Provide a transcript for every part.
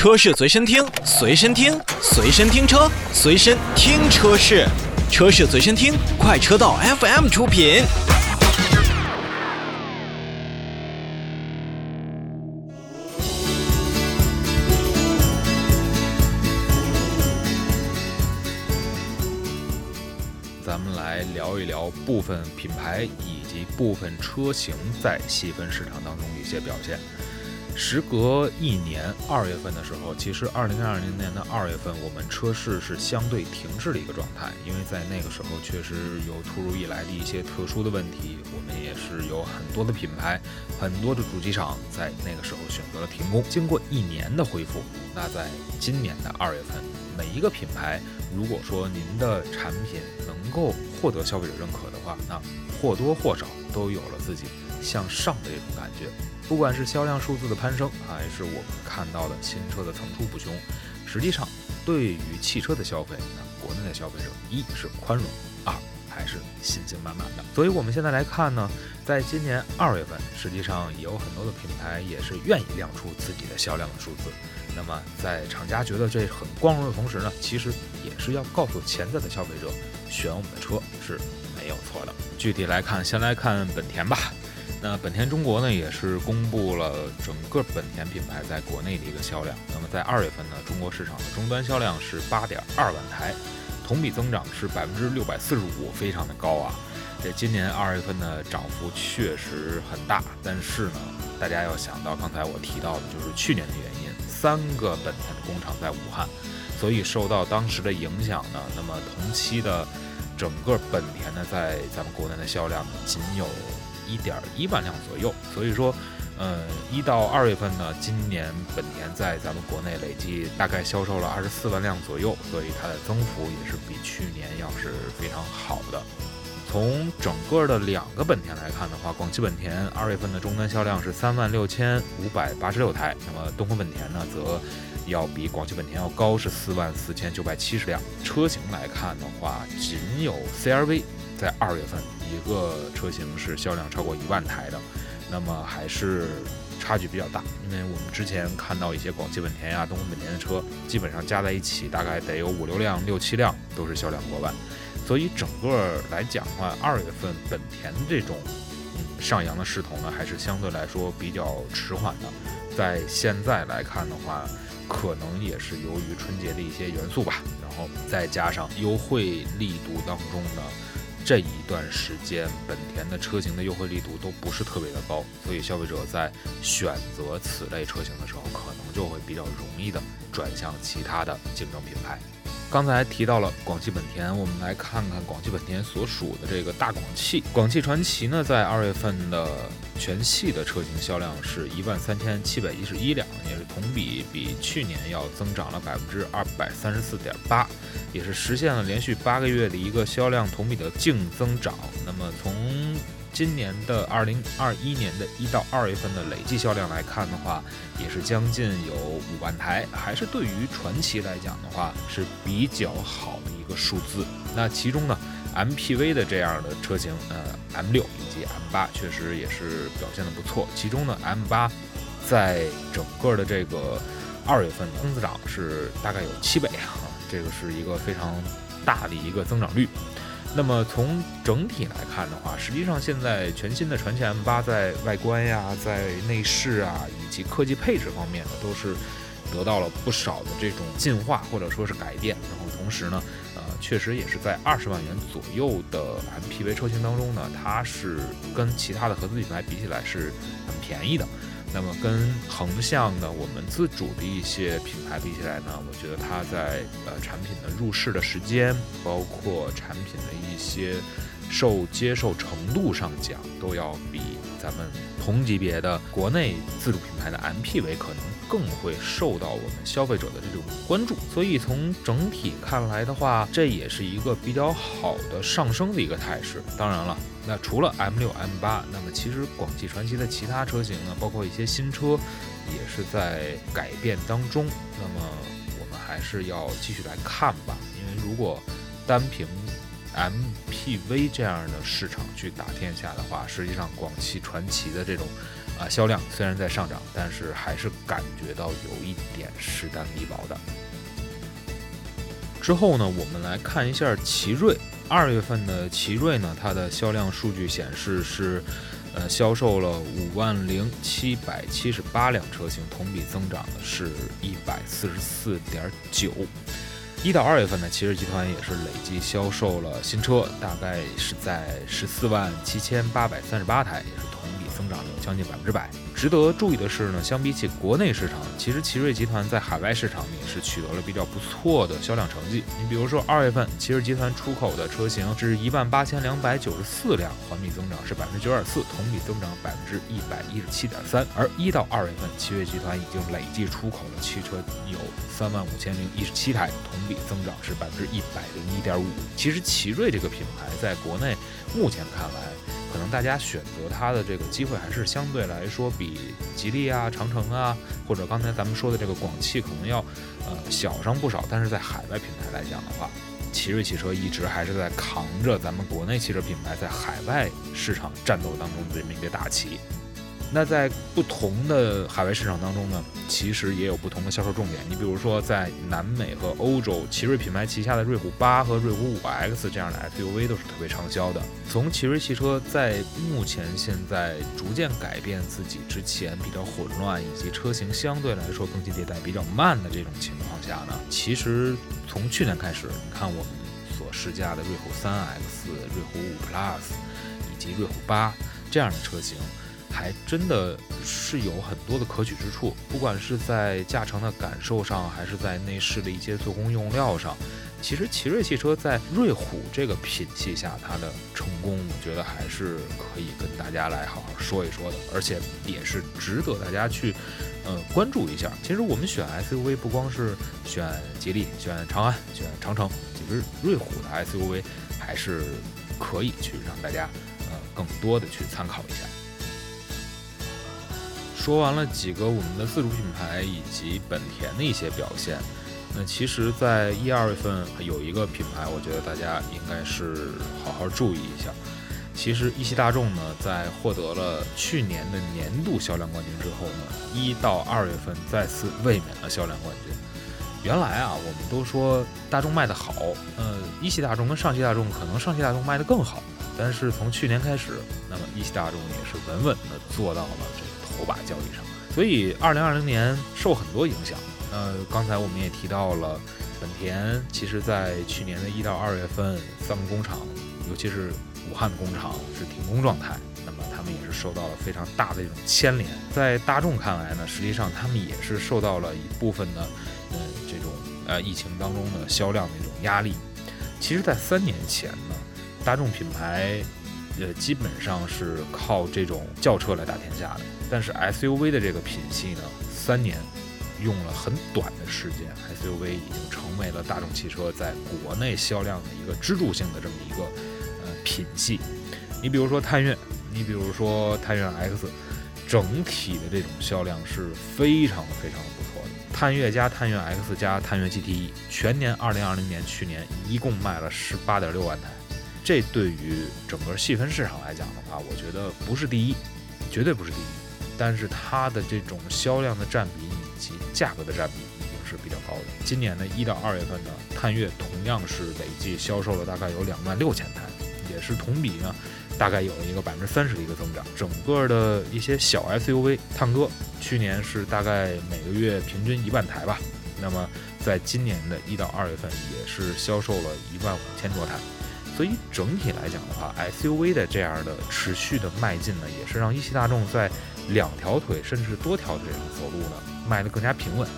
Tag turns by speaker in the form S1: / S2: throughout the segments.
S1: 车市随身听，随身听，随身听车，随身听车市，车市随身听，快车道 FM 出品。
S2: 咱们来聊一聊部分品牌以及部分车型在细分市场当中的一些表现。时隔一年，二月份的时候，其实二零二零年的二月份，我们车市是相对停滞的一个状态，因为在那个时候确实有突如其来的一些特殊的问题，我们也是有很多的品牌、很多的主机厂在那个时候选择了停工。经过一年的恢复，那在今年的二月份，每一个品牌，如果说您的产品能够获得消费者认可的话，那或多或少都有了自己向上的这种感觉。不管是销量数字的攀升，还是我们看到的新车的层出不穷，实际上对于汽车的消费，那国内的消费者一是宽容，二还是信心满满的。所以我们现在来看呢，在今年二月份，实际上也有很多的品牌也是愿意亮出自己的销量的数字。那么在厂家觉得这很光荣的同时呢，其实也是要告诉潜在的消费者，选我们的车是没有错的。具体来看，先来看本田吧。那本田中国呢，也是公布了整个本田品牌在国内的一个销量。那么在二月份呢，中国市场的终端销量是八点二万台，同比增长是百分之六百四十五，非常的高啊。这今年二月份的涨幅确实很大，但是呢，大家要想到刚才我提到的，就是去年的原因，三个本田的工厂在武汉，所以受到当时的影响呢，那么同期的整个本田呢，在咱们国内的销量仅有。一点一万辆左右，所以说，呃，一到二月份呢，今年本田在咱们国内累计大概销售了二十四万辆左右，所以它的增幅也是比去年要是非常好的。从整个的两个本田来看的话，广汽本田二月份的终端销量是三万六千五百八十六台，那么东风本田呢，则要比广汽本田要高，是四万四千九百七十辆。车型来看的话，仅有 CRV 在二月份。一个车型是销量超过一万台的，那么还是差距比较大。因为我们之前看到一些广汽本田呀、东风本田的车，基本上加在一起大概得有五六辆、六七辆都是销量过万。所以整个来讲的话，二月份本田这种嗯上扬的势头呢，还是相对来说比较迟缓的。在现在来看的话，可能也是由于春节的一些元素吧，然后再加上优惠力度当中呢。这一段时间，本田的车型的优惠力度都不是特别的高，所以消费者在选择此类车型的时候，可能就会比较容易的转向其他的竞争品牌。刚才提到了广汽本田，我们来看看广汽本田所属的这个大广汽。广汽传祺呢，在二月份的全系的车型销量是一万三千七百一十一辆，也是同比比去年要增长了百分之二百三十四点八，也是实现了连续八个月的一个销量同比的净增长。那么从今年的二零二一年的一到二月份的累计销量来看的话，也是将近有五万台，还是对于传祺来讲的话是比较好的一个数字。那其中呢，MPV 的这样的车型，呃，M 六以及 M 八确实也是表现的不错。其中呢，M 八在整个的这个二月份增长是大概有七倍啊，这个是一个非常大的一个增长率。那么从整体来看的话，实际上现在全新的传祺 M8 在外观呀、在内饰啊以及科技配置方面呢，都是得到了不少的这种进化或者说是改变。然后同时呢，呃，确实也是在二十万元左右的 MPV 车型当中呢，它是跟其他的合资品牌比起来是很便宜的。那么跟横向的我们自主的一些品牌比起来呢，我觉得它在呃产品的入市的时间，包括产品的一些受接受程度上讲，都要比咱们同级别的国内自主品牌的 MPV 可能。更会受到我们消费者的这种关注，所以从整体看来的话，这也是一个比较好的上升的一个态势。当然了，那除了 M 六、M 八，那么其实广汽传祺的其他车型呢，包括一些新车，也是在改变当中。那么我们还是要继续来看吧，因为如果单凭 MPV 这样的市场去打天下的话，实际上广汽传祺的这种。啊，销量虽然在上涨，但是还是感觉到有一点势单力薄的。之后呢，我们来看一下奇瑞。二月份的奇瑞呢，它的销量数据显示是，呃，销售了五万零七百七十八辆车型，同比增长的是一百四十四点九。一到二月份呢，奇瑞集团也是累计销售了新车，大概是在十四万七千八百三十八台，也是同比增长了将近百分之百。值得注意的是呢，相比起国内市场，其实奇瑞集团在海外市场也是取得了比较不错的销量成绩。你比如说，二月份奇瑞集团出口的车型是一万八千两百九十四辆，环比增长是百分之九点四，同比增长百分之一百一十七点三。而一到二月份，奇瑞集团已经累计出口的汽车有三万五千零一十七台，同比增长是百分之一百零一点五。其实奇瑞这个品牌在国内目前看来。可能大家选择它的这个机会还是相对来说比吉利啊、长城啊，或者刚才咱们说的这个广汽可能要呃小上不少。但是在海外品牌来讲的话，奇瑞汽车一直还是在扛着咱们国内汽车品牌在海外市场战斗当中的这么一个大旗。那在不同的海外市场当中呢，其实也有不同的销售重点。你比如说，在南美和欧洲，奇瑞品牌旗下的瑞虎八和瑞虎五 X 这样的 SUV 都是特别畅销的。从奇瑞汽车在目前现在逐渐改变自己之前比较混乱，以及车型相对来说更新迭代比较慢的这种情况下呢，其实从去年开始，你看我们所试驾的瑞虎三 X、瑞虎五 Plus 以及瑞虎八这样的车型。还真的是有很多的可取之处，不管是在驾乘的感受上，还是在内饰的一些做工用料上，其实奇瑞汽车在瑞虎这个品系下，它的成功，我觉得还是可以跟大家来好好说一说的，而且也是值得大家去呃关注一下。其实我们选 SUV 不光是选吉利、选长安、选长城，其实瑞虎的 SUV 还是可以去让大家呃更多的去参考一下。说完了几个我们的自主品牌以及本田的一些表现，那其实，在一二月份有一个品牌，我觉得大家应该是好好注意一下。其实一汽大众呢，在获得了去年的年度销量冠军之后呢，一到二月份再次卫冕了销量冠军。原来啊，我们都说大众卖得好，呃，一汽大众跟上汽大众可能上汽大众卖得更好，但是从去年开始，那么一汽大众也是稳稳的做到了这。头把交易上，所以二零二零年受很多影响。呃，刚才我们也提到了，本田其实在去年的一到二月份，三个工厂，尤其是武汉的工厂是停工状态，那么他们也是受到了非常大的一种牵连。在大众看来呢，实际上他们也是受到了一部分的，呃，这种呃疫情当中的销量的一种压力。其实，在三年前呢，大众品牌。呃，基本上是靠这种轿车来打天下的。但是 SUV 的这个品系呢，三年用了很短的时间，SUV 已经成为了大众汽车在国内销量的一个支柱性的这么一个呃品系。你比如说探岳，你比如说探岳 X，整体的这种销量是非常非常的不错的。探岳加探岳 X 加探岳 GTE，全年2020年去年一共卖了18.6万台。这对于整个细分市场来讲的话，我觉得不是第一，绝对不是第一。但是它的这种销量的占比以及价格的占比已经是比较高的。今年的一到二月份呢，探岳同样是累计销售了大概有两万六千台，也是同比呢大概有了一个百分之三十的一个增长。整个的一些小 SUV，探歌去年是大概每个月平均一万台吧，那么在今年的一到二月份也是销售了一万五千多台。所以整体来讲的话，SUV 的这样的持续的迈进呢，也是让一汽大众在两条腿甚至多条腿上走路呢，迈得更加平稳。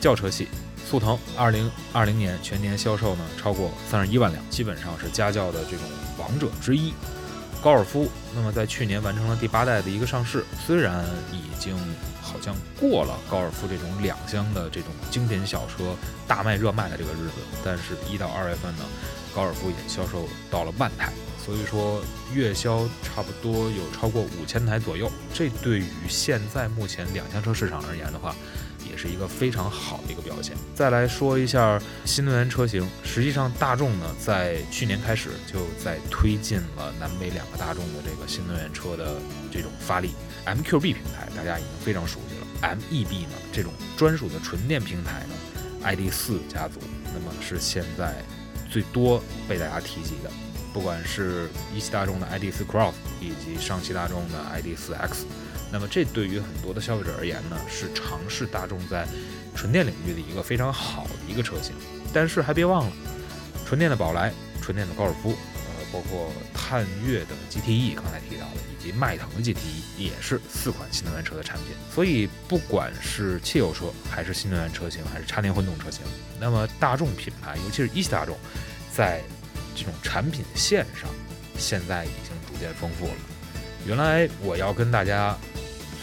S2: 轿车系，速腾二零二零年全年销售呢超过三十一万辆，基本上是家轿的这种王者之一。高尔夫，那么在去年完成了第八代的一个上市，虽然已经好像过了高尔夫这种两厢的这种精品小车大卖热卖的这个日子，但是一到二月份呢。高尔夫也销售到了万台，所以说月销差不多有超过五千台左右。这对于现在目前两厢车市场而言的话，也是一个非常好的一个表现。再来说一下新能源车型，实际上大众呢在去年开始就在推进了南北两个大众的这个新能源车的这种发力。MQB 平台大家已经非常熟悉了，MEB 呢这种专属的纯电平台呢，ID.4 家族，那么是现在最多被大家提及的。不管是一汽大众的 ID.4 Cross 以及上汽大众的 ID.4X，那么这对于很多的消费者而言呢，是尝试大众在纯电领域的一个非常好的一个车型。但是还别忘了，纯电的宝来、纯电的高尔夫，呃，包括探岳的 GTE，刚才提到的，及迈腾 GTE，也是四款新能源车的产品。所以不管是汽油车，还是新能源车型，还是插电混动车型，那么大众品牌，尤其是一汽大众，在这种产品线上，现在已经逐渐丰富了。原来我要跟大家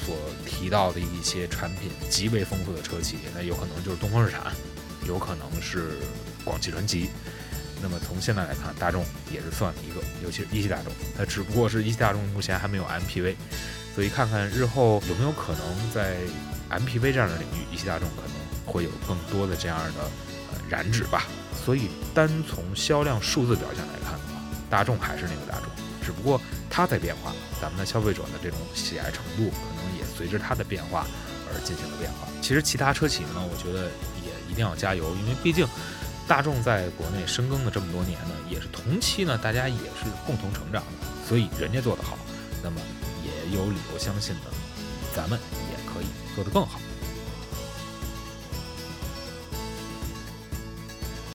S2: 所提到的一些产品极为丰富的车企，那有可能就是东风日产，有可能是广汽传祺。那么从现在来看，大众也是算一个，尤其是一汽大众，它只不过是一汽大众目前还没有 MPV，所以看看日后有没有可能在 MPV 这样的领域，一汽大众可能会有更多的这样的呃燃脂吧。所以，单从销量数字表现来看的话，大众还是那个大众，只不过它在变化，咱们的消费者的这种喜爱程度可能也随着它的变化而进行了变化。其实，其他车企呢，我觉得也一定要加油，因为毕竟大众在国内深耕了这么多年呢，也是同期呢，大家也是共同成长的，所以人家做得好，那么也有理由相信呢，咱们也可以做得更好。